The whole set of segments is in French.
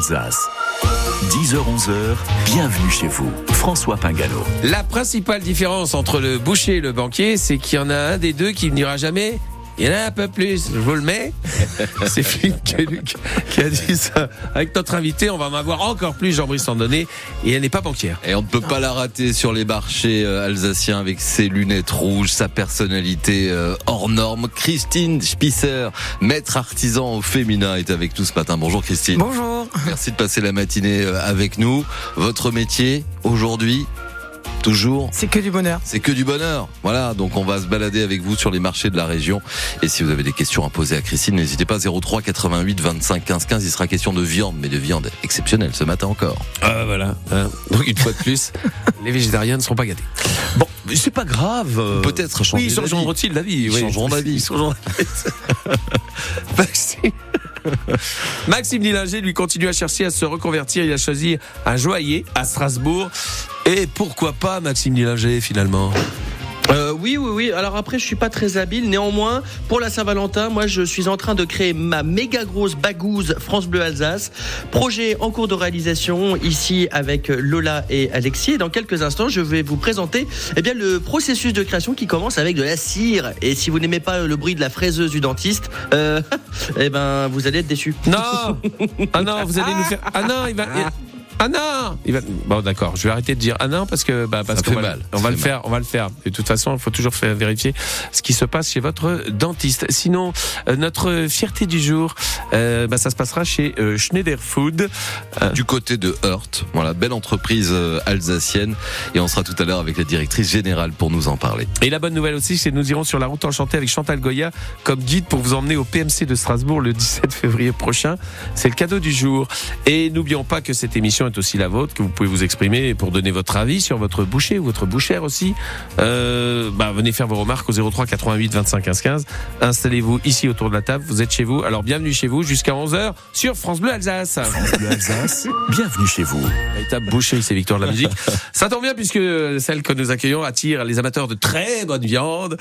Alsace. 10h-11h, bienvenue chez vous. François Pingalo. La principale différence entre le boucher et le banquier, c'est qu'il y en a un des deux qui n'ira jamais il y en a un peu plus, je vous le mets. C'est Philippe Caluc qui a dit ça. Avec notre invité, on va en avoir encore plus, Jean-Brice Sandonné, et elle n'est pas banquière. Et on ne peut pas la rater sur les marchés euh, alsaciens avec ses lunettes rouges, sa personnalité euh, hors norme. Christine Spisser, maître artisan au féminin, est avec nous ce matin. Bonjour Christine. Bonjour. Merci de passer la matinée euh, avec nous. Votre métier aujourd'hui, toujours. C'est que du bonheur. C'est que du bonheur. Voilà, donc on va se balader avec vous sur les marchés de la région. Et si vous avez des questions à poser à Christine, n'hésitez pas 03 88 25 15 15. Il sera question de viande, mais de viande exceptionnelle ce matin encore. Ah voilà. Hein. Donc une fois de plus, les végétariens ne seront pas gâtés. Bon, c'est pas grave. Peut-être changer Oui, ils changeront-ils d'avis Ils changeront d'avis. Ils changeront Maxime. Maxime Dillinger, lui, continue à chercher à se reconvertir. Il a choisi un joaillier à Strasbourg. Et pourquoi pas Maxime Dillinger, finalement euh, oui, oui, oui. Alors après, je suis pas très habile. Néanmoins, pour la Saint-Valentin, moi, je suis en train de créer ma méga grosse bagouze France Bleu Alsace. Projet en cours de réalisation ici avec Lola et Alexis. Et dans quelques instants, je vais vous présenter eh bien, le processus de création qui commence avec de la cire. Et si vous n'aimez pas le bruit de la fraiseuse du dentiste, euh, eh ben, vous allez être déçus. Non Ah non, vous allez nous faire... Ah non, il va... Ah non il va... Bon d'accord, je vais arrêter de dire ah non parce que bah, parce qu'on va, mal. on va le faire, on va le faire. De toute façon, il faut toujours faire vérifier ce qui se passe chez votre dentiste. Sinon, euh, notre fierté du jour, euh, bah, ça se passera chez euh, Schneider Food du côté de Heurt. Voilà, belle entreprise alsacienne et on sera tout à l'heure avec la directrice générale pour nous en parler. Et la bonne nouvelle aussi, c'est que nous irons sur la route enchantée avec Chantal Goya comme guide pour vous emmener au PMC de Strasbourg le 17 février prochain. C'est le cadeau du jour. Et n'oublions pas que cette émission est aussi la vôtre, que vous pouvez vous exprimer pour donner votre avis sur votre boucher ou votre bouchère aussi. Euh, bah, venez faire vos remarques au 03 88 25 15 15. Installez-vous ici autour de la table, vous êtes chez vous. Alors bienvenue chez vous jusqu'à 11h sur France Bleu Alsace. France Bleu Alsace, bienvenue chez vous. Véritable boucher, c'est Victoire de la musique. Ça tombe bien puisque celle que nous accueillons attire les amateurs de très bonne viande.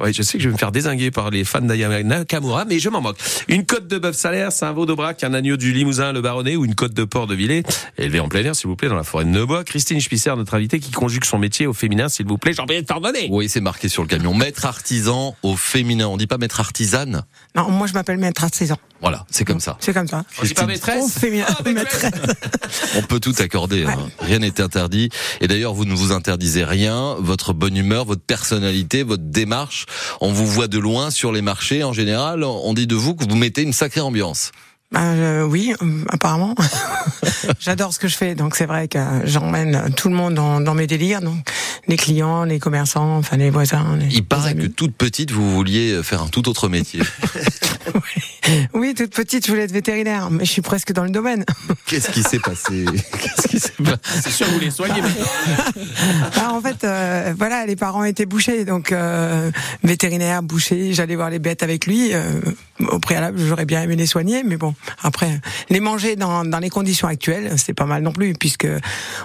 Oui, je sais que je vais me faire désinguer par les fans d'Aya Nakamura, mais je m'en moque. Une côte de bœuf salaire, c'est un veau d'Aubrac, un agneau du Limousin, le Baronnet ou une côte de porc de Villers, élevée en plein air, s'il vous plaît, dans la forêt de Neubois. Christine Spisser, notre invitée, qui conjugue son métier au féminin, s'il vous plaît. De pardonner. Oui, c'est marqué sur le camion. Maître artisan au féminin. On dit pas maître artisane Non, moi je m'appelle maître artisan. Voilà, c'est comme ça. C'est comme ça. On dit pas Au maîtresse. féminin, Ah, maîtresse. maîtresse. On peut tout accorder. hein. Rien n'est interdit. Et d'ailleurs, vous ne vous interdisez rien. Votre bonne humeur, votre personnalité, votre démarche. On vous voit de loin sur les marchés. En général, on dit de vous que vous mettez une sacrée ambiance. Ben, euh, oui, euh, apparemment. J'adore ce que je fais, donc c'est vrai que j'emmène tout le monde dans, dans mes délires, donc les clients, les commerçants, enfin les voisins. Les, Il paraît les que toute petite, vous vouliez faire un tout autre métier. Oui, toute petite, je voulais être vétérinaire, mais je suis presque dans le domaine. Qu'est-ce qui s'est passé? Qu'est-ce qui s'est passé C'est sûr, vous les soignez maintenant. Ah, en fait, euh, voilà, les parents étaient bouchers, donc euh, vétérinaire, boucher, j'allais voir les bêtes avec lui. Au préalable, j'aurais bien aimé les soigner, mais bon, après, les manger dans, dans les conditions actuelles, c'est pas mal non plus, puisque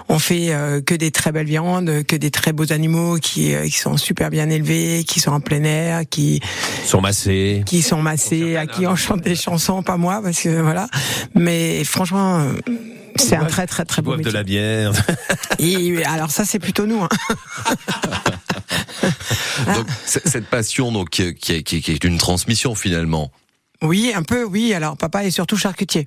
on fait euh, que des très belles viandes, que des très beaux animaux qui, euh, qui sont super bien élevés, qui sont en plein air, qui sont massés. qui sont massés, à qui on chante des chansons, pas moi, parce que voilà. Mais franchement. euh, C'est un très très très Ils beau boivent de métier. la bière. Et, alors ça c'est plutôt nous. Hein. Donc, cette passion, donc, qui, qui est- qui est- qui est une transmission finalement. Oui, un peu, oui. Alors, papa est surtout charcutier.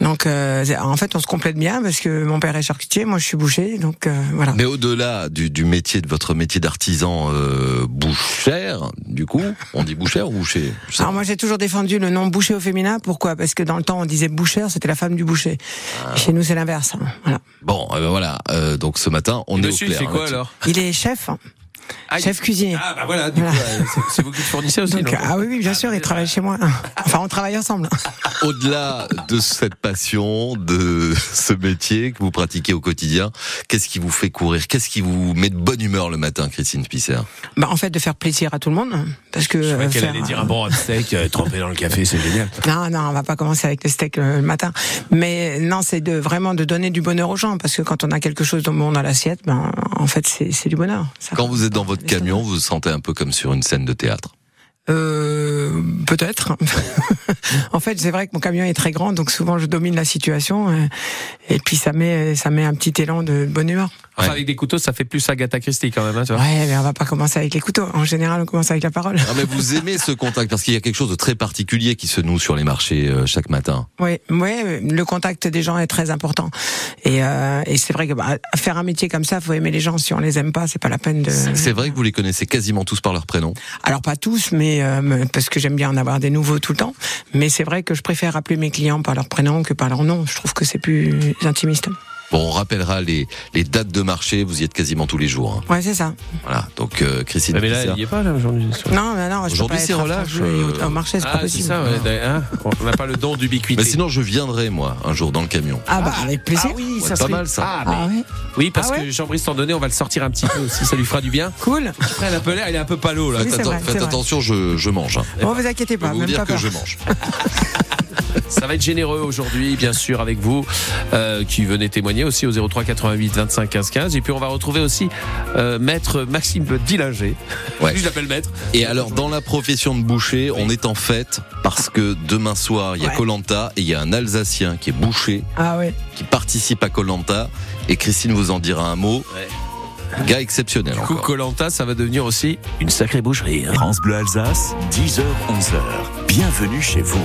Donc, euh, en fait, on se complète bien parce que mon père est charcutier, moi je suis boucher, donc euh, voilà. Mais au-delà du, du métier, de votre métier d'artisan euh, bouchère, du coup, on dit bouchère ou boucher Alors moi j'ai toujours défendu le nom boucher au féminin. Pourquoi? Parce que dans le temps on disait bouchère, c'était la femme du boucher. Ah. Chez nous c'est l'inverse. hein. Voilà. Bon, euh, ben voilà. euh, donc ce matin, on est Monsieur, au il clair. fait quoi là-dessus. alors? Il est chef, hein. Ah, chef cuisinier. Ah bah voilà, du coup, Voilà. euh, c'est- vous qui le fournissez aussi. Donc, ah oui, oui, bien sûr, il travaille chez moi. Enfin, on travaille ensemble. Au-delà de cette passion, de ce métier que vous pratiquez au quotidien, qu'est-ce qui vous fait courir? Qu'est-ce qui vous met de bonne humeur le matin, Christine Spisser? Bah, en fait, de faire plaisir à tout le monde, parce que. Je euh, qu'elle faire, allait dire un bon steak euh, trempé dans le café, c'est génial. Non, non, on va pas commencer avec le steak euh, le matin. Mais non, c'est de vraiment de donner du bonheur aux gens, parce que quand on a quelque chose de bon dans l'assiette, ben en fait c'est c'est du bonheur. Ça- Quand vous êtes dans votre camion, vous vous sentez un peu comme sur une scène de théâtre. Euh, peut-être. en fait, c'est vrai que mon camion est très grand, donc souvent je domine la situation, euh, et puis ça met ça met un petit élan de bonne humeur. Enfin, avec des couteaux, ça fait plus Agatha Christie quand même. Hein, tu vois. Ouais, mais on va pas commencer avec les couteaux. En général, on commence avec la parole. Non, mais vous aimez ce contact parce qu'il y a quelque chose de très particulier qui se noue sur les marchés euh, chaque matin. Oui, ouais, le contact des gens est très important. Et, euh, et c'est vrai que bah, faire un métier comme ça, faut aimer les gens. Si on les aime pas, c'est pas la peine de. C'est vrai que vous les connaissez quasiment tous par leur prénom. Alors pas tous, mais euh, parce que j'aime bien en avoir des nouveaux tout le temps. Mais c'est vrai que je préfère appeler mes clients par leur prénom que par leur nom. Je trouve que c'est plus intimiste. Bon, on rappellera les, les dates de marché. Vous y êtes quasiment tous les jours. Hein. Ouais, c'est ça. Voilà. Donc euh, Christine. mais là, il y est pas là aujourd'hui. Non, mais non. je Aujourd'hui, pas c'est relâche, euh, Au marché, c'est pas Ah, c'est possible. ça. Ouais, hein on n'a pas le don d'ubiquité. Mais sinon, je viendrai moi un jour dans le camion. Ah bah avec plaisir. Ah oui, Ouais, ça pas serait mal, ça. Ah, mais- Ah ouais. Oui, parce Ah ouais que Jean-Brice Tandonnet, on va le sortir un petit peu aussi, ça lui fera du bien. Cool. Après, peu l'air, il est un peu palo là. Oui, Faites, attention, je, je mange. hein. Bon, vous inquiétez Je pas, vous même dire pas que je mange. Ça va être généreux aujourd'hui, bien sûr, avec vous, euh, qui venez témoigner aussi au 03 88 25 15 15. Et puis on va retrouver aussi euh, Maître Maxime Dillinger. Ouais. Je l'appelle Maître. Et alors, dans la profession de boucher, on est en fête parce que demain soir, il y a Ouais. Colanta et il y a un Alsacien qui est boucher, Ah ouais. qui participe à Colanta. Et Christine vous en dira un mot. Gars exceptionnel Du coup. Colanta, ça va devenir aussi une sacrée boucherie. hein. France Bleu Alsace, 10h, 11h. Bienvenue chez vous.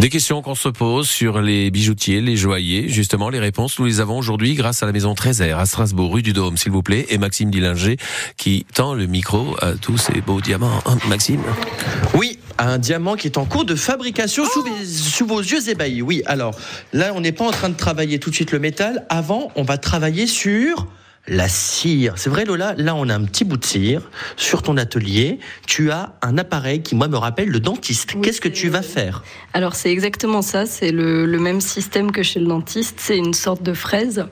Des questions qu'on se pose sur les bijoutiers, les joailliers. Justement, les réponses, nous les avons aujourd'hui grâce à la maison Trésor à Strasbourg, rue du Dôme, s'il vous plaît, et Maxime Dillinger qui tend le micro à tous ces beaux diamants. Hein, Maxime Oui, un diamant qui est en cours de fabrication sous, vos yeux ébahis. Oui, alors là, on n'est pas en train de travailler tout de suite le métal. Avant, on va travailler sur la cire. C'est vrai, Lola, là, on a un petit bout de cire. Sur ton atelier, tu as un appareil qui, moi, me rappelle le dentiste. Oui, Qu'est-ce que tu vas faire? Alors c'est exactement ça, c'est le, le même système que chez le dentiste, c'est une sorte de fraise.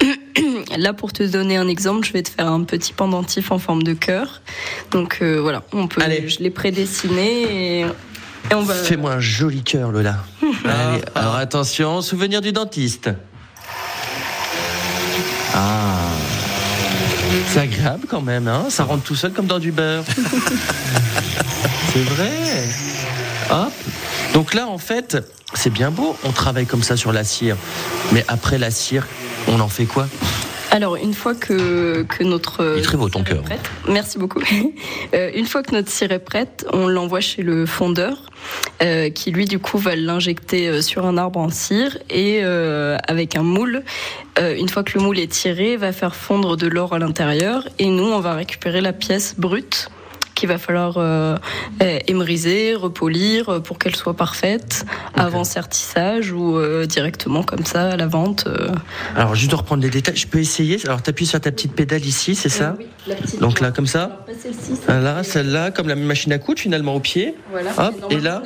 Là, pour te donner un exemple, je vais te faire un petit pendentif en forme de cœur. Donc euh, voilà, on peut, Allez. je l'ai prédessiné et, et on va. Fais-moi un joli cœur, Lola. Allez, alors attention, souvenir du dentiste. Ah. C'est agréable quand même, hein Ça rentre tout seul comme dans du beurre. C'est vrai. Hop. Donc là, en fait, c'est bien beau, on travaille comme ça sur la cire. Mais après la cire, on en fait quoi? Alors une fois que, que notre Il est très beau, ton cœur. prête- merci beaucoup. Euh, une fois que notre cire est prête, on l'envoie chez le fondeur, euh, qui lui du coup va l'injecter euh, sur un arbre en cire et euh, avec un moule. euh, une fois que le moule est tiré, va faire fondre de l'or à l'intérieur et nous on va récupérer la pièce brute qu'il va falloir euh, euh, émeriser, repolir euh, pour qu'elle soit parfaite avant sertissage ou euh, directement comme ça à la vente. Alors, juste de reprendre les détails, je peux essayer Alors, t'appuies sur ta petite pédale ici, c'est ça oui, la petite- Donc là, comme ça celle-ci, ça- Là, celle-là, comme la machine à coudre finalement au pied. Voilà. Hop, et là.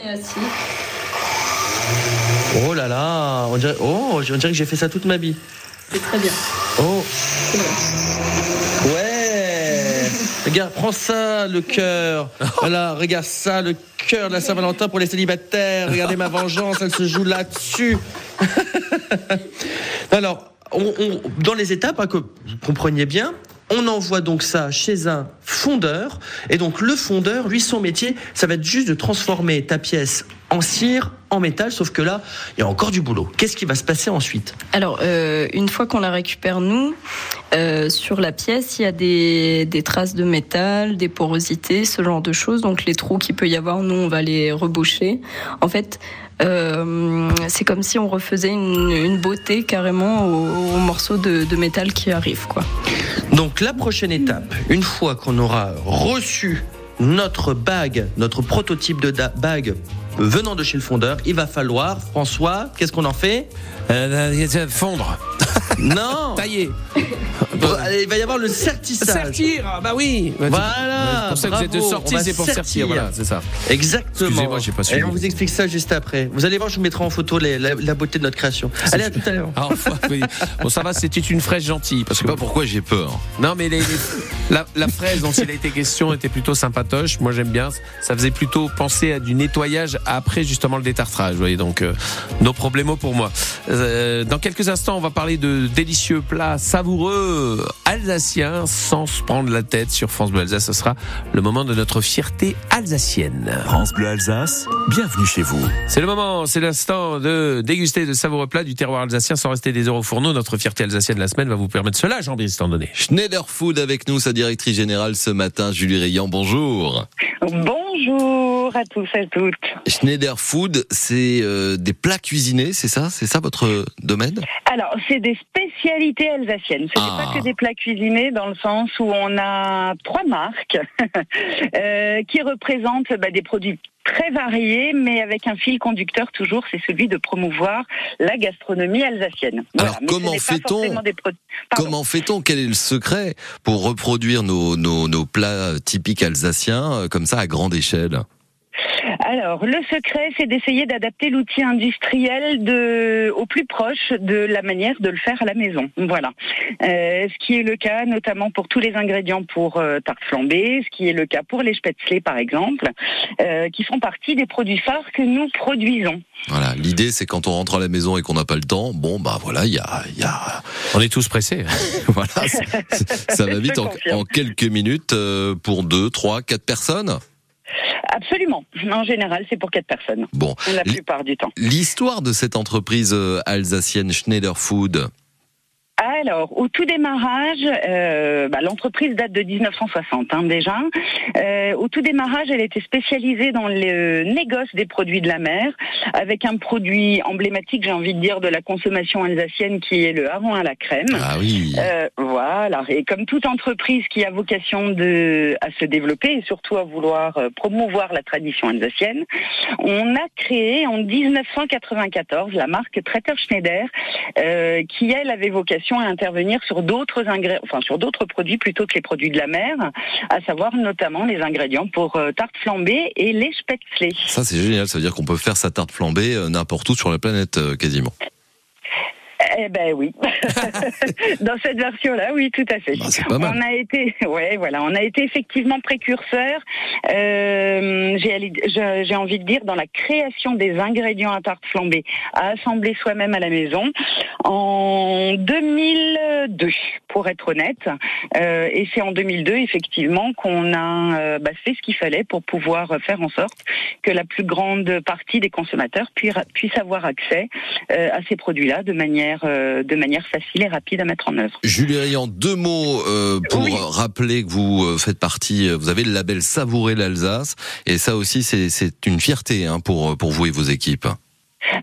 Oh là là, on dirait, oh, on dirait que j'ai fait ça toute ma vie. C'est très bien. Oh. Regarde, prends ça, le cœur. Voilà, regarde ça, le cœur de la Saint-Valentin pour les célibataires. Regardez ma vengeance, elle se joue là-dessus. Alors, dans les étapes, hein, que vous compreniez bien, on envoie donc ça chez un fondeur. Et donc, le fondeur, lui, son métier, ça va être juste de transformer ta pièce en cire, en métal. Sauf que là, il y a encore du boulot. Qu'est-ce qui va se passer ensuite? Alors, euh, une fois qu'on la récupère, nous, euh, sur la pièce, il y a des, des traces de métal, des porosités, ce genre de choses. Donc, les trous qu'il peut y avoir, nous, on va les reboucher. En fait, c'est comme si on refaisait une, une beauté carrément aux, aux morceaux de, de métal qui arrivent, quoi. Donc la prochaine étape, une fois qu'on aura reçu notre bague, notre prototype de bague venant de chez le fondeur, il va falloir, François, qu'est-ce qu'on en fait? Euh, Fondre, Non allez, Il va y avoir le sertissage. sertir. ah Bah oui. Voilà, C'est pour ça que vous êtes sortis, c'est pour sertir. Voilà, c'est ça. Exactement. Excusez-moi, j'ai pas suivi. Et on vous explique ça juste après. Vous allez voir, je vous mettrai en photo les- la, la beauté de notre création. Allez, à tout à l'heure. Ah, enfin, oui. Bon, ça va, c'était une fraise gentille. Je Parce sais que pas pourquoi j'ai peur. Non, mais les- les- la, la fraise dont il a été question était plutôt sympatoche. Moi, j'aime bien. Ça faisait plutôt penser à du nettoyage après justement le détartrage. Vous voyez, donc euh, nos problèmes pour moi. Euh, dans quelques instants, on va parler de de délicieux plats savoureux alsaciens sans se prendre la tête sur France Bleu Alsace. Ce sera le moment de notre fierté alsacienne. France Bleu Alsace, bienvenue chez vous. C'est le moment, c'est l'instant de déguster de savoureux plats du terroir alsacien sans rester des heures au fourneau. Notre fierté alsacienne de la semaine va vous permettre cela, Jean-Brice Tandonné. Schneider Food avec nous, sa directrice générale ce matin, Julie Rayan. Bonjour. Bonjour à tous et à toutes. Schneider Food, c'est euh, des plats cuisinés, c'est ça? C'est ça votre domaine? Alors, c'est des spécialités alsaciennes. Ce n'est Ah. pas que des plats cuisinés dans le sens où on a trois marques euh, qui représentent bah, des produits très variés, mais avec un fil conducteur toujours, c'est celui de promouvoir la gastronomie alsacienne. Alors, Mais comment fait-on. Comment fait-on? Quel est le secret pour reproduire nos, nos, nos plats typiques alsaciens euh, comme ça à grande échelle? Alors, le secret, c'est d'essayer d'adapter l'outil industriel de, au plus proche de la manière de le faire à la maison. Voilà. Euh, ce qui est le cas notamment pour tous les ingrédients pour euh, tarte flambée, ce qui est le cas pour les spätzle par exemple, euh, qui font partie des produits phares que nous produisons. Voilà, l'idée c'est quand on rentre à la maison et qu'on n'a pas le temps, bon bah voilà, il y a, il y a On est tous pressés. voilà, ça va vite en, quelques minutes euh, pour deux, trois, quatre personnes. Absolument. En général, c'est pour quatre personnes, Bon, la plupart du temps. l'histoire de cette entreprise euh, alsacienne Schneider Food. Alors, au tout démarrage, euh, bah, l'entreprise date de 1960 hein, déjà. Euh, au tout démarrage, elle était spécialisée dans le négoce des produits de la mer, avec un produit emblématique, j'ai envie de dire, de la consommation alsacienne, qui est le hareng à la crème. Ah oui. Euh, voilà. Et comme toute entreprise qui a vocation de, à se développer et surtout à vouloir promouvoir la tradition alsacienne, on a créé en 1994 la marque Traiteur Schneider, euh, qui elle avait vocation à intervenir sur d'autres ingrédients, enfin sur d'autres produits plutôt que les produits de la mer, à savoir notamment les ingrédients pour euh, tarte flambée et les spätzle. Ça c'est génial, ça veut dire qu'on peut faire sa tarte flambée euh, n'importe où sur la planète euh, quasiment. Eh ben oui. Dans cette version-là, oui, tout à fait. Bah. On a été, ouais, voilà, on a été effectivement précurseur. euh, j'ai envie de dire dans la création des ingrédients à tarte flambée à assembler soi-même à la maison en 2002, pour être honnête. Euh, et c'est en 2002 effectivement qu'on a euh, bah, fait ce qu'il fallait pour pouvoir faire en sorte que la plus grande partie des consommateurs puissent, avoir accès à ces produits-là de manière, euh, de manière facile et rapide à mettre en œuvre. Julie Rayan, deux mots euh, pour Oui. rappeler que vous euh, faites partie, vous avez le label Savourer l'Alsace, et ça aussi c'est c'est une fierté hein, pour pour vous et vos équipes.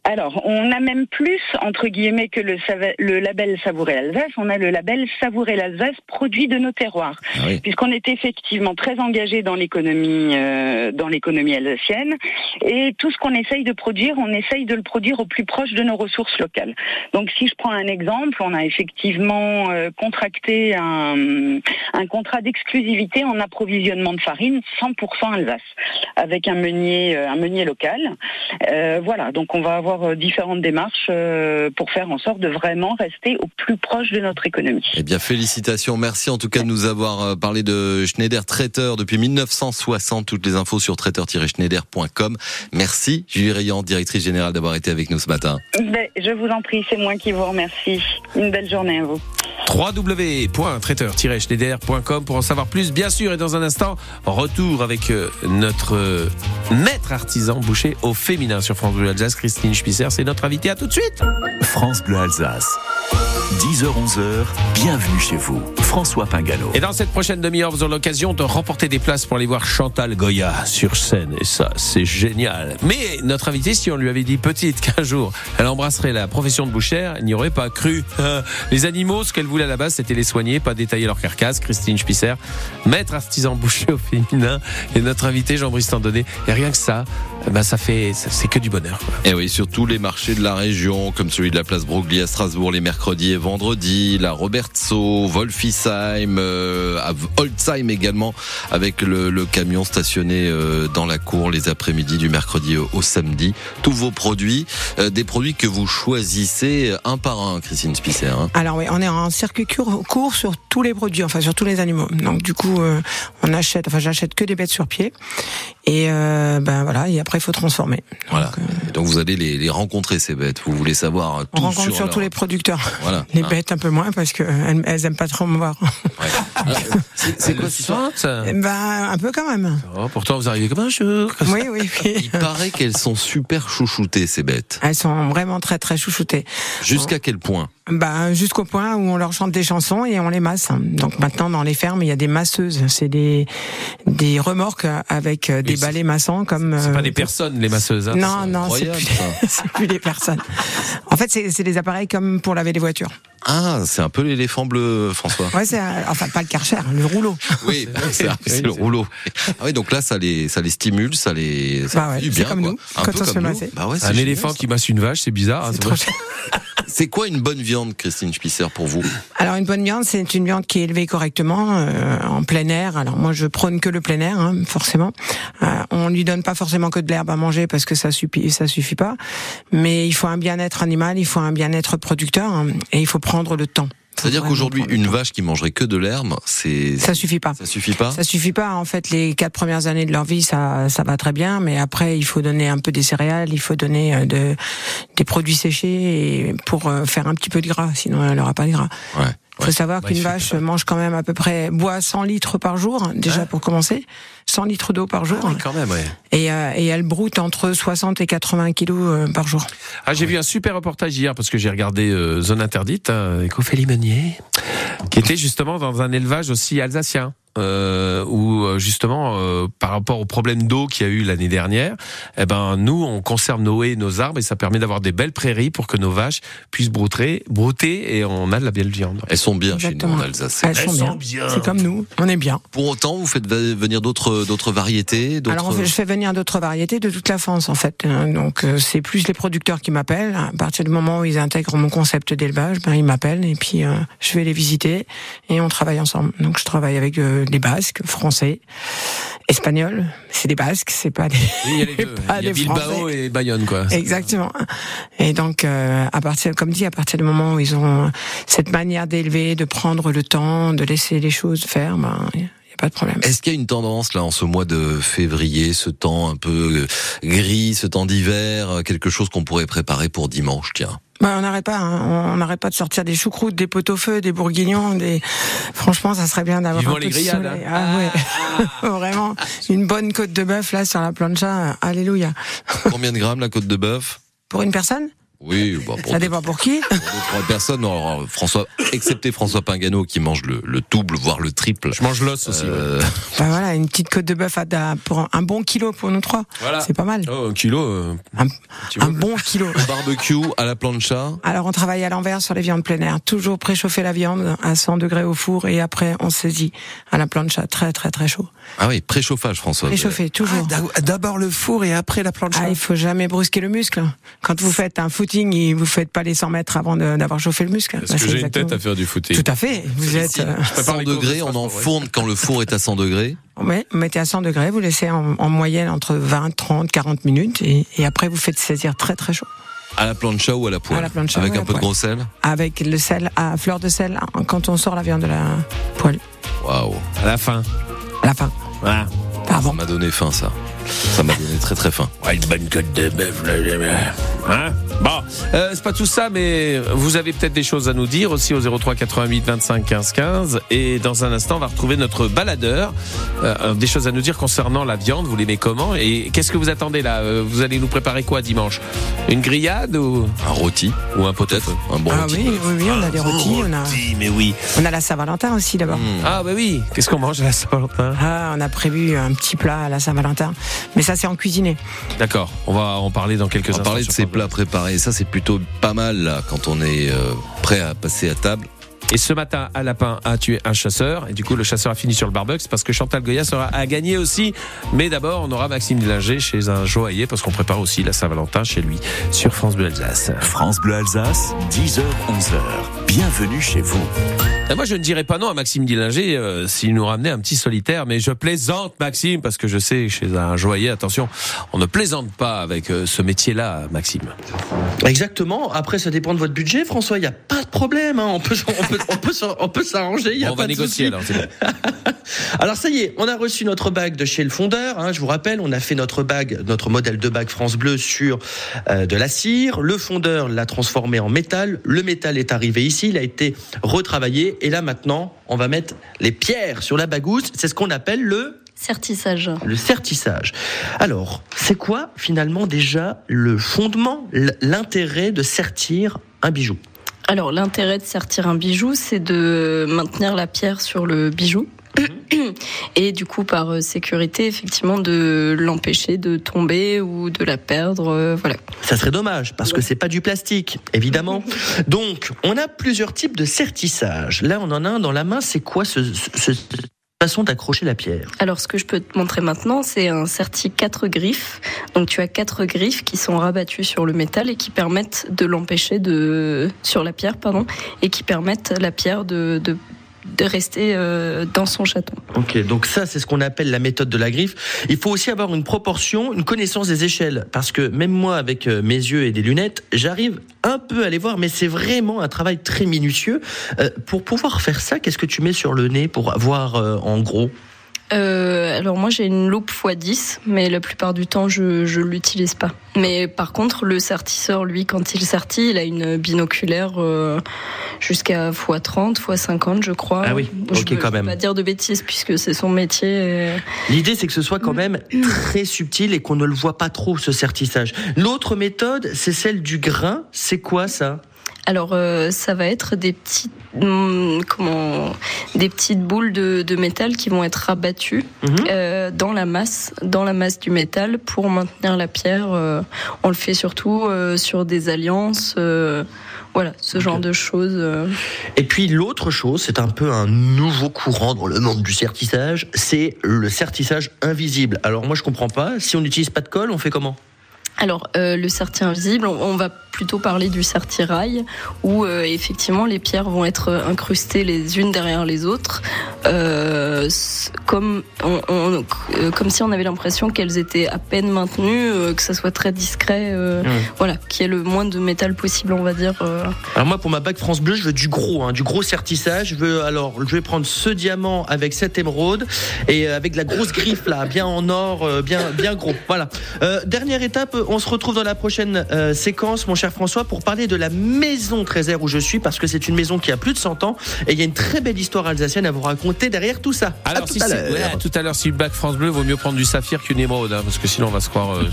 Alors, on a même plus, entre guillemets, que le, label Savourer l'Alsace, on a le label Savourer l'Alsace, produit de nos terroirs. Ah oui. Puisqu'on est effectivement très engagé dans l'économie, euh, dans l'économie alsacienne. Et tout ce qu'on essaye de produire, on essaye de le produire au plus proche de nos ressources locales. Donc, si je prends un exemple, on a effectivement euh, contracté un, un contrat d'exclusivité en approvisionnement de farine 100% Alsace, avec un meunier, euh, un meunier local. Euh, voilà, donc on va avoir euh, différentes démarches euh, pour faire en sorte de vraiment rester au plus proche de notre économie. Eh bien, félicitations. Merci en tout cas de nous avoir euh, parlé de Schneider Traiteur depuis 1960. Toutes les infos sur traiteur-schneider.com. Merci, Julie Rayan, directrice générale, d'avoir été avec nous ce matin. Ben, je vous en prie, c'est moi qui vous remercie. Une belle journée à vous. www.traiteur-schneider.com pour en savoir plus, bien sûr. Et dans un instant, retour avec notre maître artisan boucher au féminin sur France Bleu Alsace, Christine Spisser. C'est notre invitée. À tout de suite. France Bleu Alsace. 10h-11h, bienvenue chez vous. François Pingalo. Et dans cette prochaine demi-heure, vous aurez l'occasion de remporter des places pour aller voir Chantal Goya sur scène. Et ça, c'est génial. Mais notre invitée, si on lui avait dit petite qu'un jour, elle embrasserait la profession de bouchère, elle n'y aurait pas cru. Euh, les animaux, ce qu'elle voulait à la base, c'était les soigner, pas détailler leur carcasse. Christine Spisser, maître artisan boucher au féminin, et notre invité Jean-Brice Tandonné. Et rien que ça, bah, ça fait, ça- c'est que du bonheur. Et oui, sur tous les marchés de la région, comme celui de la place Broglie à Strasbourg les mercredis et vendredis, la Robertso, Wolfisheim, euh, à Holzheim également, avec le, le camion stationné euh, dans la cour les après-midi du mercredi au, au samedi. Tous vos produits, euh, des produits que vous choisissez un par un, Christine Spisser. Hein. Alors oui, on est en circuit court, court sur tous les produits, enfin sur tous les animaux. Donc du coup, euh, on achète, enfin j'achète que des bêtes sur pied. Et euh, ben voilà, et après après il faut transformer. Voilà. Donc vous allez les, les rencontrer ces bêtes. Vous voulez savoir tout On rencontre sur surtout leur- les producteurs. Voilà. Les Hein. bêtes un peu moins parce que elles, elles aiment pas trop me voir. Ouais. Alors, c'est- quoi histoire ça Eh ben un peu quand même. Oh, Pourtant, vous arrivez comme un ça. Oui, oui, oui. Il paraît qu'elles sont super chouchoutées ces bêtes. Elles sont vraiment très très chouchoutées. Jusqu'à quel point Bah, jusqu'au point où on leur chante des chansons et on les masse. Donc maintenant dans les fermes il y a des masseuses, c'est des des remorques avec euh, des balais massants comme. C'est euh, pas des personnes, les masseuses. hein. Non, non, c'est incroyable, plus, plus des personnes. En fait, c'est des appareils comme pour laver les voitures. Ah, c'est un peu l'éléphant bleu, François. Ouais, c'est euh, enfin pas le karcher, le rouleau. Oui, c'est le rouleau. Ah oui, donc là, ça les, ça les stimule, ça les, ça Bah ouais, bien, comme quoi. nous, Un quand peu on se comme fait nous. masser. Bah ouais, Un génial, éléphant ça. qui masse une vache, c'est bizarre. hein, C'est quoi une bonne viande, Christine Spisser, pour vous? Alors une bonne viande, c'est une viande qui est élevée correctement euh, en plein air. Alors moi, je prône que le plein air, hein, forcément. Euh, on lui donne pas forcément que de l'herbe à manger parce que ça suffit, ça suffit pas. Mais il faut un bien-être animal, il faut un bien-être producteur hein, et il faut prendre le temps. C'est-à-dire qu'aujourd'hui, une vache qui mangerait que de l'herbe, c'est ça suffit pas. ça suffit pas. Ça suffit pas. En fait, les quatre premières années de leur vie, ça, ça va très bien, mais après, il faut donner un peu des céréales, il faut donner euh, de, des produits séchés et pour euh, faire un petit peu de gras. Sinon, elle n'aura pas de gras. Ouais. Il faut savoir Bah, qu'une vache mange quand même à peu près boit 100 litres par jour déjà pour commencer, 100 litres d'eau par jour, Ah oui, quand même, ouais. et, euh, et elle broute entre 60 et 80 kilos euh, par jour. Ah, j'ai vu un super reportage hier parce que j'ai regardé euh, Zone Interdite, hein, avec Ophélie Meunier, qui était justement dans un élevage aussi alsacien. Euh, où euh, justement euh, par rapport au problème d'eau qu'il y a eu l'année dernière, eh ben nous on conserve nos haies, nos arbres et ça permet d'avoir des belles prairies pour que nos vaches puissent brouter, brouter et on a de la belle viande. Elles sont bien chez nous Exactement. en Alsace. Elles sont bien. C'est comme nous, on est bien. Pour autant, vous faites venir d'autres d'autres variétés. Alors fait, je fais venir d'autres variétés de toute la France en fait. hein. Donc euh, c'est plus les producteurs qui m'appellent. À partir du moment où ils intègrent mon concept d'élevage, ben ils m'appellent et puis euh, je vais les visiter et on travaille ensemble. Donc je travaille avec euh, des Basques, français, espagnols. C'est des Basques, c'est pas des. Oui, il y a les deux. Pas Il y a des Bilbao et Bayonne quoi. Exactement. Et donc, euh, à partir, comme dit, à partir du moment où ils ont cette manière d'élever, de prendre le temps, de laisser les choses faire, ben, il n'y a pas de problème. Est-ce qu'il y a une tendance là en ce mois de février, ce temps un peu euh, gris, ce temps d'hiver, euh, quelque chose qu'on pourrait préparer pour dimanche, tiens? Ben, on n'arrête pas, hein. on n'arrête pas de sortir des choucroutes, des pot-au-feu, des bourguignons, des. Franchement, ça serait bien d'avoir un les peu de grillades, soleil. hein. Ah ouais, vraiment, une bonne côte de bœuf là sur la plancha. Alléluia. Combien de grammes la côte de bœuf? Pour une personne, Oui, bah, pour ça deux, dépend pour qui. pour deux, trois personnes. Alors, euh, François, excepté François Pingano qui mange le, le double, voire le triple. Je mange l'os aussi. ouais. Euh, Ben voilà, une petite côte de bœuf à, pour un bon kilo pour nous trois. Voilà. C'est pas mal. Oh, un kilo. euh, Un, bon kilo. barbecue à la plancha. Alors on travaille à l'envers sur les viandes plein air, toujours préchauffer la viande à 100 degrés au four et après on saisit à la plancha très très très chaud. Ah oui, préchauffage, François. Préchauffer toujours. Ah, D'abord le four et après la planche. Ah, il faut jamais brusquer le muscle. Quand vous faites un footing, et vous faites pas les 100 mètres avant d'avoir chauffé le muscle. Parce Bah, que j'ai une tête à faire du footing. Tout à fait. Vous êtes. euh, 100 les courses degrés, de on enfourne quand le four est à 100 degrés. ouais, vous mettez à 100 degrés, vous laissez en, en moyenne entre 20, 30, 40 minutes et, et après vous faites saisir très très chaud. À la plancha ou à la poêle À la plancha Avec un peu de gros sel Avec le sel à fleur de sel hein, quand on sort la viande de la poêle. Waouh, À la fin. À la fin. Voilà. Pas ça avant. m'a donné faim ça. Ça m'a donné très très faim. Ouais, une bonne côte de bœuf, là, hein? Bon, euh, c'est pas tout ça, mais vous avez peut-être des choses à nous dire aussi au 03 88 25 15 15. Et dans un instant, on va retrouver notre baladeur. Euh, des choses à nous dire concernant la viande. Vous l'aimez comment? Et qu'est-ce que vous attendez là? Euh, Vous allez nous préparer quoi dimanche? Une grillade ou, Un rôti, ou un peut-être Un bon Ah rôti. oui, oui, oui, on a des rôtis, on a, Rôti, mais oui. on a la Saint-Valentin aussi d'abord. Mmh. Ah bah oui. Qu'est-ce qu'on mange à la Saint-Valentin? Ah, on a prévu un petit plat à la Saint-Valentin, mais ça c'est en cuisiné. D'accord. On va en parler dans quelques On va instants. parler de ces France plats préparés. Ça, c'est plutôt pas mal là, quand on est euh, prêt à passer à table. Et ce matin, un lapin a tué un chasseur. Et du coup, le chasseur a fini sur le barbecue parce que Chantal Goya sera à gagner aussi. Mais d'abord, on aura Maxime Dillinger chez un joaillier parce qu'on prépare aussi la Saint-Valentin chez lui sur France Bleu Alsace. France Bleu Alsace, 10h, 11h. Bienvenue chez vous. Et moi, je ne dirais pas non à Maxime Dillinger euh, s'il nous ramenait un petit solitaire. Mais je plaisante, Maxime, parce que je sais, chez un joaillier, attention, on ne plaisante pas avec euh, ce métier-là, Maxime. Exactement. Après, ça dépend de votre budget, François. Il n'y a pas problème. hein. On peut, on peut, on peut, on peut s'arranger. il Y a on pas va de négocier alors. c'est bon. Alors ça y est, on a reçu notre bague de chez le fondeur. hein, je vous rappelle, on a fait notre bague, notre modèle de bague France Bleu sur euh, de la cire. Le fondeur l'a transformé en métal. Le métal est arrivé ici, il a été retravaillé. Et là maintenant, on va mettre les pierres sur la bagousse. C'est ce qu'on appelle le Certissage. le sertissage. Alors, c'est quoi finalement déjà le fondement, l'intérêt de sertir un bijou? Alors l'intérêt de sertir un bijou, c'est de maintenir la pierre sur le bijou. Et du coup, par euh, sécurité, effectivement, de l'empêcher de tomber ou de la perdre. euh, voilà. Ça serait dommage parce que c'est pas du plastique, évidemment. Donc, on a plusieurs types de sertissage. Là, on en a un dans la main. C'est quoi ce, façon d'accrocher la pierre? Alors, ce que je peux te montrer maintenant, c'est un serti quatre griffes. Donc, tu as quatre griffes qui sont rabattues sur le métal et qui permettent de l'empêcher de sur la pierre, pardon, et qui permettent la pierre de de, de rester euh, dans son château. Ok, donc ça, c'est ce qu'on appelle la méthode de la griffe. Il faut aussi avoir une proportion, une connaissance des échelles, parce que même moi, avec euh, mes yeux et des lunettes, j'arrive un peu à les voir, mais c'est vraiment un travail très minutieux. Euh, pour pouvoir faire ça, qu'est-ce que tu mets sur le nez pour voir en gros? Euh, alors moi j'ai une loupe x10, mais la plupart du temps je je l'utilise pas. Mais par contre le sertisseur lui quand il sertit, il a une binoculaire euh, jusqu'à x30, x50 je crois. Ah oui, Je ok, quand je même. Pas dire de bêtises puisque c'est son métier. et- L'idée, c'est que ce soit quand même très subtil et qu'on ne le voit pas trop, ce sertissage. L'autre méthode, c'est celle du grain. C'est quoi ça? Alors euh, ça va être des petites hum, comment des petites boules de, de métal qui vont être rabattues Mhm. euh, dans la masse dans la masse du métal pour maintenir la pierre. euh, on le fait surtout sur des alliances. voilà, ce genre de choses. Et puis l'autre chose, c'est un peu un nouveau courant dans le monde du sertissage, c'est le sertissage invisible. Alors moi je comprends pas, si on n'utilise pas de colle, on fait comment? Alors, euh, le serti invisible, on, on va plutôt parler du sertirail, où euh, effectivement les pierres vont être incrustées les unes derrière les autres, euh, comme, on, on- comme si on avait l'impression qu'elles étaient à peine maintenues, que ça soit très discret, voilà, qu'il y ait le moins de métal possible, on va dire. Alors moi pour ma bague France Bleu, je veux du gros, hein, du gros sertissage. Je veux alors je vais prendre ce diamant avec cette émeraude et avec la grosse griffe là, bien en or, bien bien gros. Voilà. Dernière étape, on se retrouve dans la prochaine euh, séquence, mon cher François, pour parler de la maison Trésor où je suis parce que c'est une maison qui a plus de 100 ans et il y a une très belle histoire alsacienne à vous raconter derrière tout ça. À Alors, tout si à ouais, tout à l'heure, si le bac France Bleu, vaut mieux prendre du saphir qu'une émeraude, hein, parce que sinon on va se croire euh,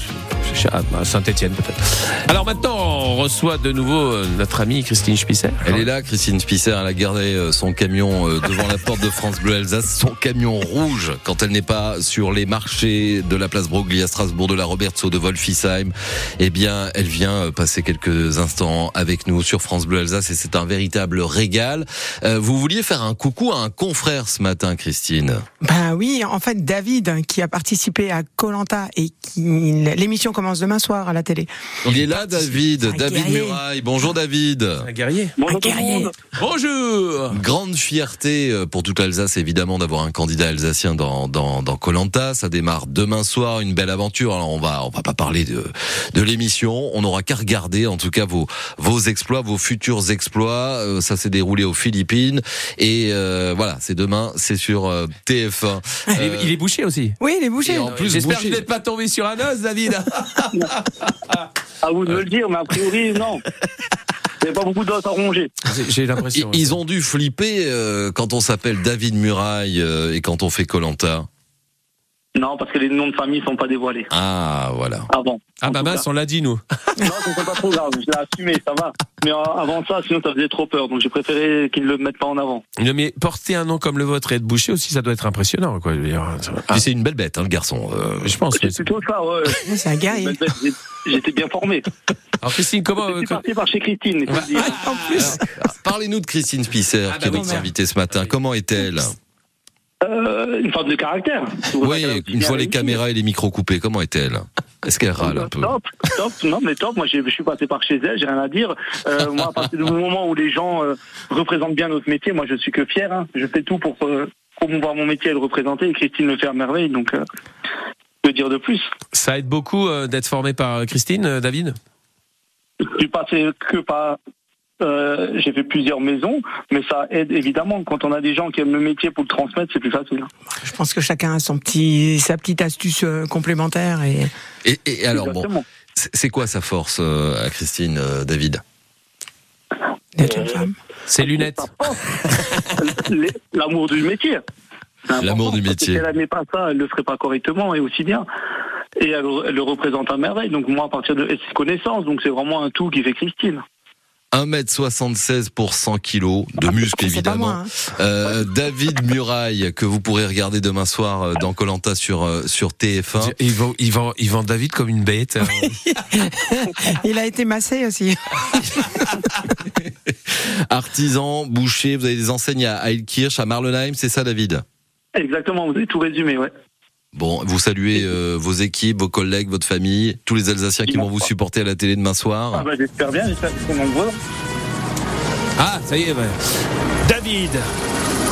à Saint-Etienne peut-être. Alors maintenant, on reçoit de nouveau euh, notre amie Christine Spisser. Elle est là, Christine Spisser, elle a gardé son camion devant la porte de France Bleu Alsace, son camion rouge quand elle n'est pas sur les marchés de la place Broglie à Strasbourg, de la Robertso de Eh bien, elle vient euh, passer quelques instants avec nous sur France Bleu Alsace et c'est un véritable régal. Euh, vous vouliez faire un coucou à un confrère ce matin, Christine? Ben oui, en fait, David, qui a participé à Colanta et qui l'émission commence demain soir à la télé. Il est là, David, David guerrier. Muraille. Bonjour, David. Un guerrier. Un guerrier. Bonjour. Grande fierté euh, pour toute l'Alsace, évidemment, d'avoir un candidat alsacien dans dans dans Colanta. Ça démarre demain soir, une belle aventure. Alors on va on va pas parler de de l'émission. On n'aura qu'à regarder, en tout cas vos vos exploits, vos futurs exploits. Euh, ça s'est déroulé aux Philippines et euh, voilà, c'est demain, c'est sur euh, TF1. Il est, Euh, il est bouché aussi. Oui, il est bouché. Et en plus, J'espère que vous n'êtes pas tombé sur un os, David. À vous de me le dire, mais a priori, non. Il n'y a pas beaucoup d'os à ronger. J'ai- ils, l'impression. ils ont dû flipper euh, quand on s'appelle David Muraille euh, et quand on fait Colanta. Non, parce que les noms de famille ne sont pas dévoilés. Ah voilà. Avant. Ah En bah mince, on l'a dit nous. Non, c'est pas trop grave. Je l'ai assumé, ça va. Mais euh, avant ça, sinon, ça faisait trop peur. Donc, j'ai préféré qu'ils ne le mettent pas en avant. Non, mais porter un nom comme le vôtre et être bouché aussi, ça doit être impressionnant, quoi. Ah, c'est une belle bête, hein, le garçon. Euh, je pense. C'est plutôt ça, ouais. C'est un guerrier. J'étais bien formé. Alors Christine, comment Je suis euh, parti par chez Christine. En plus. Parlez-nous de Christine Spisser, Ah, bah qui est oui, notre invitée ce matin. Comment est-elle? Euh, une forme de caractère. Oui, une fois les caméras et les micros coupés, comment est-elle Est-ce qu'elle râle un peu Top, top, non mais top. Moi, je suis passé par chez elle, j'ai rien à dire. Euh, moi, à partir du moment où les gens euh, représentent bien notre métier, moi, je suis que fier. hein. Je fais tout pour promouvoir mon métier et le représenter. Et Christine le fait à merveille, donc euh, que dire de plus ça aide beaucoup euh, d'être formé par Christine, euh, David? Je suis passé que par Euh, j'ai fait plusieurs maisons, mais ça aide évidemment. Quand on a des gens qui aiment le métier pour le transmettre, c'est plus facile. Je pense que chacun a son petit, sa petite astuce euh, complémentaire et. Et, et alors bon, Exactement. c'est c'est quoi sa force euh, à Christine, euh, David? D'être une femme. Ses lunettes. L'amour du métier. L'amour du métier. Si elle n'aimait pas ça, elle le ferait pas correctement et aussi bien. Et elle, elle le représente à merveille. Donc moi, à partir de ses connaissances, donc c'est vraiment un tout qui fait Christine. 1m76 pour 100 kilos de muscles C'est pas évidemment. moi. hein. Euh, David Muraille que vous pourrez regarder demain soir euh, dans Colanta sur euh, sur TF1. Il vend, il vend, il vend David comme une bête. Il a été massé aussi. Artisan, boucher, vous avez des enseignes à Heilkirch, à Marlenheim, c'est ça David? Exactement, vous avez tout résumé, ouais. Bon, vous saluez euh, vos équipes, vos collègues, votre famille, tous les Alsaciens qui vont vous supporter à la télé demain Ah soir. bah, j'espère bien, j'espère qu'ils sont nombreux. Ah, ça y est. ouais. David,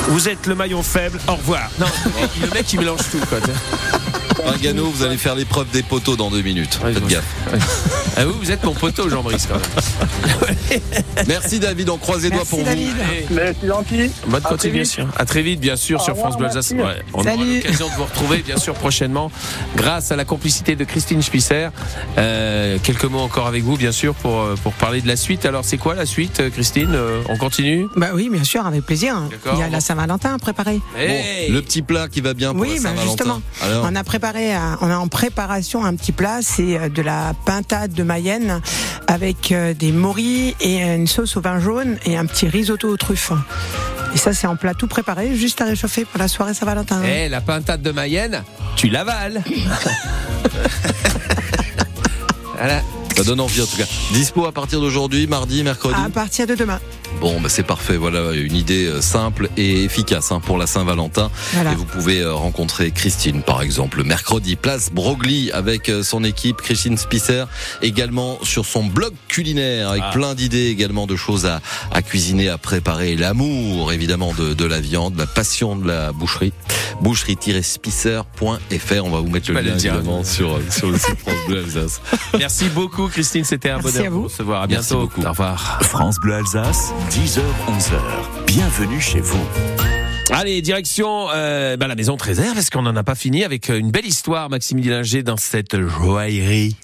vous êtes le maillon faible. Au revoir. Non, le mec, le mec, il mélange tout. Quoi. Pagano, vous allez faire l'épreuve des poteaux dans deux minutes. Ouais, Faites gaffe. Ah, vous, vous êtes mon poteau, Jean-Brice. quand même. Merci David, on croise les doigts Merci, pour David. Mais c'est gentil. Bonne À très continuation. À très vite, bien sûr, Au sur revoir, France Bleu Alsace. merci. Ouais, on aura Salut. l'occasion de vous retrouver, bien sûr, prochainement, grâce à la complicité de Christine Spisser. Euh, quelques mots encore avec vous, bien sûr, pour, euh, pour parler de la suite. Alors, c'est quoi la suite, euh, Christine Euh, On continue Bah oui, bien sûr, avec plaisir. Il y a la Saint-Valentin à préparer. Hey Bon, le petit plat qui va bien pour Oui, la bah, Saint-Valentin. justement. Alors, On a préparé, un- on a en préparation un petit plat, c'est euh, de la pintade de Mayenne avec euh, des morilles et une sauce au vin jaune et un petit risotto aux truffes. Et ça, c'est en plat tout préparé, juste à réchauffer pour la soirée Saint-Valentin. Eh, la pintade de Mayenne, tu l'avales. voilà. ça donne envie en tout cas. Dispo à partir d'aujourd'hui, mardi, mercredi. À partir de demain. Bon, bah, c'est parfait. Voilà une idée euh, simple et efficace hein, pour la Saint-Valentin. Voilà. Et vous pouvez euh, rencontrer Christine, par exemple, mercredi, place Broglie avec euh, son équipe, Christine Spisser, également sur son blog culinaire avec Ah. plein d'idées également de choses à, à cuisiner, à préparer, l'amour évidemment de, de la viande, la passion de la boucherie, boucherie-spisser.fr. On va vous mettre le lien évidemment sur, sur le site France Bleu Alsace. Merci beaucoup, Christine. C'était un Merci bonheur à de vous. vous recevoir. À Merci bientôt. beaucoup. Au revoir. France Bleu Alsace, 10h, 11h. Bienvenue chez vous. Allez, direction euh, bah, la maison Trésor, parce qu'on n'en a pas fini avec euh, une belle histoire, Maxime Dillinger, dans cette joaillerie.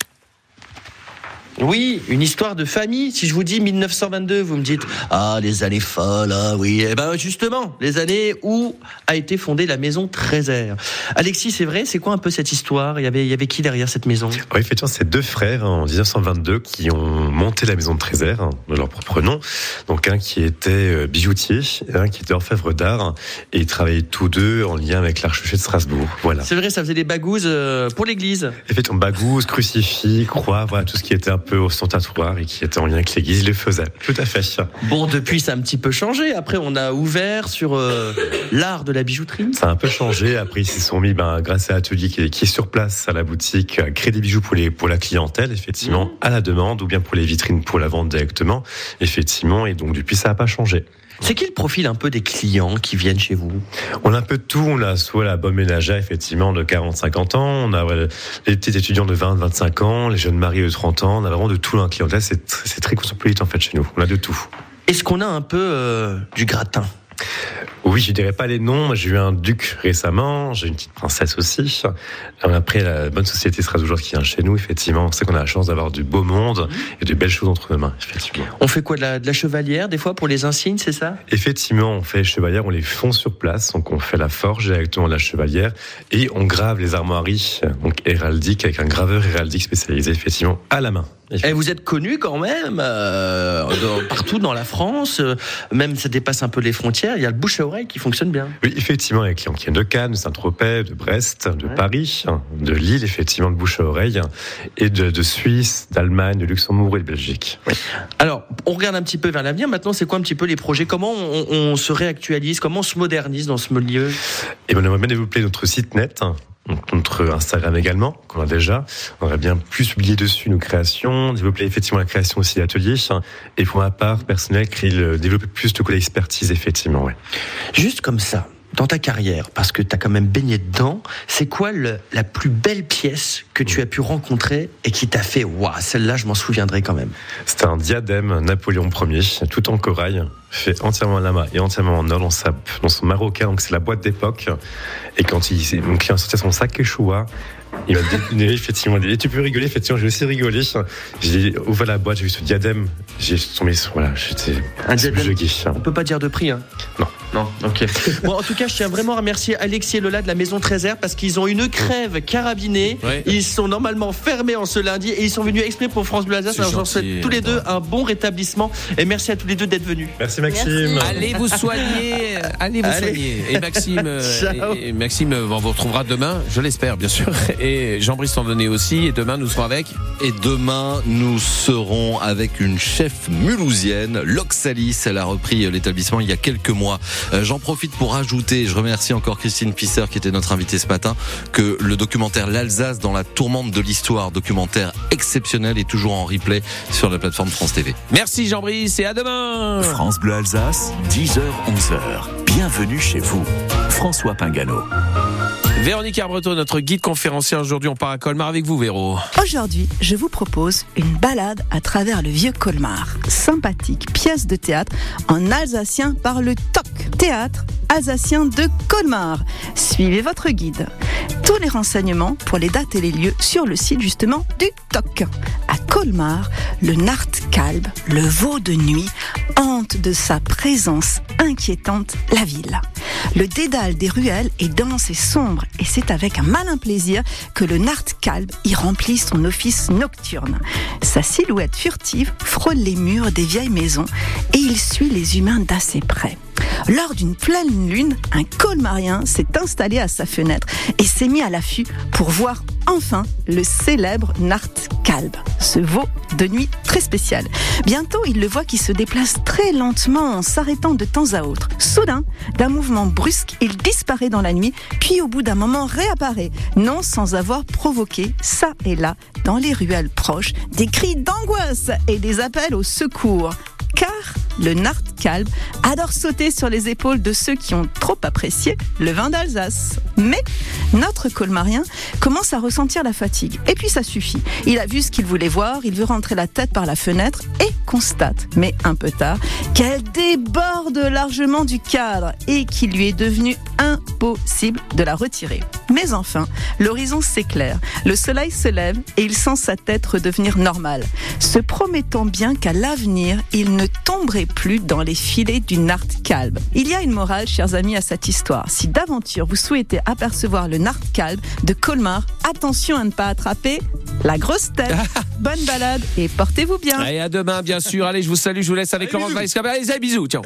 Oui, une histoire de famille. Si je vous dis 1922, vous me dites ah les années folles, ah oui. Eh ben justement, les années où a été fondée la maison Trésor. Alexis, c'est vrai, c'est quoi un peu cette histoire? Il y avait, il y avait qui derrière cette maison? Oui, effectivement, c'est deux frères hein, en 1922 qui ont monté la maison de Trésor hein, de leur propre nom. Donc un qui était euh, bijoutier, un qui était orfèvre d'art, et ils travaillaient tous deux en lien avec l'archevêché de Strasbourg. Voilà. C'est vrai, ça faisait des bagouses euh, pour l'église. Effectivement, bagouze, crucifix, croix, voilà tout ce qui était un peu ostentatoire et qui était en lien avec l'église, ils le faisaient. Tout à fait. Bon, depuis, ça a un petit peu changé. Après, on a ouvert sur euh, l'art de la bijouterie. Ça a un peu changé. Après, ils s'y sont mis, ben, grâce à l'atelier qui est, qui est sur place à la boutique, à créer des bijoux pour, les, pour la clientèle, effectivement, à la demande, ou bien pour les vitrines pour la vente directement, effectivement. Et donc, depuis, ça n'a pas changé. C'est qui le profil un peu des clients qui viennent chez vous? On a un peu de tout. On a soit la bonne ménagère, effectivement, de 40-50 ans. On a les petits étudiants de 20-25 ans, les jeunes mariés de 30 ans. On a vraiment de tout la clientèle. C'est tr- c'est très cosmopolite, en fait, chez nous. On a de tout. Est-ce qu'on a un peu euh, du gratin? Oui, je dirais pas les noms. Moi, J'ai eu un duc récemment. J'ai une petite princesse aussi. On a pris la bonne société Strasbourg qui vient chez nous, effectivement. C'est qu'on a la chance d'avoir du beau monde et de belles choses entre nos mains, effectivement. On fait quoi de la, de la chevalière, des fois, pour les insignes, c'est ça? Effectivement, on fait les chevalières, on les fond sur place, donc on fait la forge directement de la chevalière et on grave les armoiries, donc héraldiques, avec un graveur héraldique spécialisé, effectivement, à la main. Et vous êtes connu quand même euh, dans- partout dans la France, euh, même ça dépasse un peu les frontières. Il y a le bouche à oreille qui fonctionne bien. Oui, effectivement, avec les clients qui viennent de Cannes, de Saint-Tropez, de Brest, de Paris, de Lille, effectivement, de bouche à oreille, et de, de Suisse, d'Allemagne, de Luxembourg et de Belgique. Alors, on regarde un petit peu vers l'avenir. Maintenant, c'est quoi un petit peu les projets? Comment on, on se réactualise? Comment on se modernise dans ce milieu? Et on aimerait bien développer notre site net, notre Instagram également, qu'on a déjà. On aimerait bien plus publier dessus nos créations, développer effectivement la création aussi d'ateliers. Et pour ma part, personnel, créer le, développer plus de collègues expertise, effectivement, ouais. Juste comme ça. Dans ta carrière, parce que tu as quand même baigné dedans, c'est quoi la plus belle pièce que tu as pu rencontrer et qui t'a fait waouh, celle-là, je m'en souviendrai quand même C'était un diadème Napoléon Ier, tout en corail, fait entièrement en lama et entièrement en or dans son marocain, donc c'est la boîte d'époque. Et quand il, mon client sortait son sac Quechua, il m'a dit, effectivement, dit, tu peux rigoler, effectivement, j'ai aussi rigolé. J'ai ouvert la boîte, j'ai vu ce diadème, j'ai tombé, voilà, j'étais Un diadème. On peut pas dire de prix, hein Non. Non, ok. Bon, en tout cas, je tiens vraiment à remercier Alexis et Lola de la Maison Trésor parce qu'ils ont une crève carabinée. Ouais. Ils sont normalement fermés en ce lundi et ils sont venus exprès pour France Bleu Alsace. Alors, j'en souhaite tous les deux un bon rétablissement et merci à tous les deux d'être venus. Merci Maxime. Allez vous soigner, allez vous Allez. soigner. Et Maxime, Ciao. et Maxime, on vous retrouvera demain, je l'espère bien sûr. Et Jean-Brice Tandonnet aussi. Et demain, nous serons avec. Et demain, nous serons avec une chef mulhousienne, Loxalis. Elle a repris l'établissement il y a quelques mois. Euh, J'en profite pour ajouter, je remercie encore Christine Pisser qui était notre invitée ce matin, que le documentaire L'Alsace dans la tourmente de l'histoire, documentaire exceptionnel, est toujours en replay sur la plateforme France TV. Merci Jean-Brice et à demain. France Bleu Alsace, 10h, 11h. Bienvenue chez vous. François Pingano. Véronique Arbreton, notre guide conférencier. Aujourd'hui, on part à Colmar avec vous, Véro. Aujourd'hui, je vous propose une balade à travers le vieux Colmar. Sympathique pièce de théâtre en alsacien par le TOC, théâtre alsacien de Colmar. Suivez votre guide. Tous les renseignements pour les dates et les lieux sur le site justement du TOC. À Colmar, le Nartkalb, le veau de nuit, hante de sa présence inquiétante la ville. Le dédale des ruelles est dense et sombre et c'est avec un malin plaisir que le Nartkalb y remplit son office nocturne. Sa silhouette furtive frôle les murs des vieilles maisons et il suit les humains d'assez près. Lors d'une pleine lune, un colmarien s'est installé à sa fenêtre et s'est mis à l'affût pour voir enfin le célèbre Nartkalb, ce veau de nuit très spécial. Bientôt, il le voit qui se déplace très lentement en s'arrêtant de temps à autre. Soudain, d'un mouvement brusque, il disparaît dans la nuit, puis au bout d'un moment réapparaît, non sans avoir provoqué, ça et là, dans les ruelles proches, des cris d'angoisse et des appels au secours car le Nartkalb adore sauter sur les épaules de ceux qui ont trop apprécié le vin d'Alsace. Mais notre colmarien commence à ressentir la fatigue. Et puis ça suffit. Il a vu ce qu'il voulait voir, il veut rentrer la tête par la fenêtre et constate, mais un peu tard, qu'elle déborde largement du cadre et qu'il lui est devenu impossible de la retirer. Mais enfin, l'horizon s'éclaire, le soleil se lève et il sent sa tête redevenir normale, se promettant bien qu'à l'avenir, il ne tomberait plus dans les filets du Nartkalb. Il y a une morale, chers amis, à cette histoire. Si d'aventure vous souhaitez apercevoir le Nartkalb de Colmar, attention à ne pas attraper la grosse tête. Bonne balade et portez-vous bien. Allez, à demain, bien sûr. Allez, je vous salue, je vous laisse avec Laurence Weisskopf. Allez, bisous, tiens.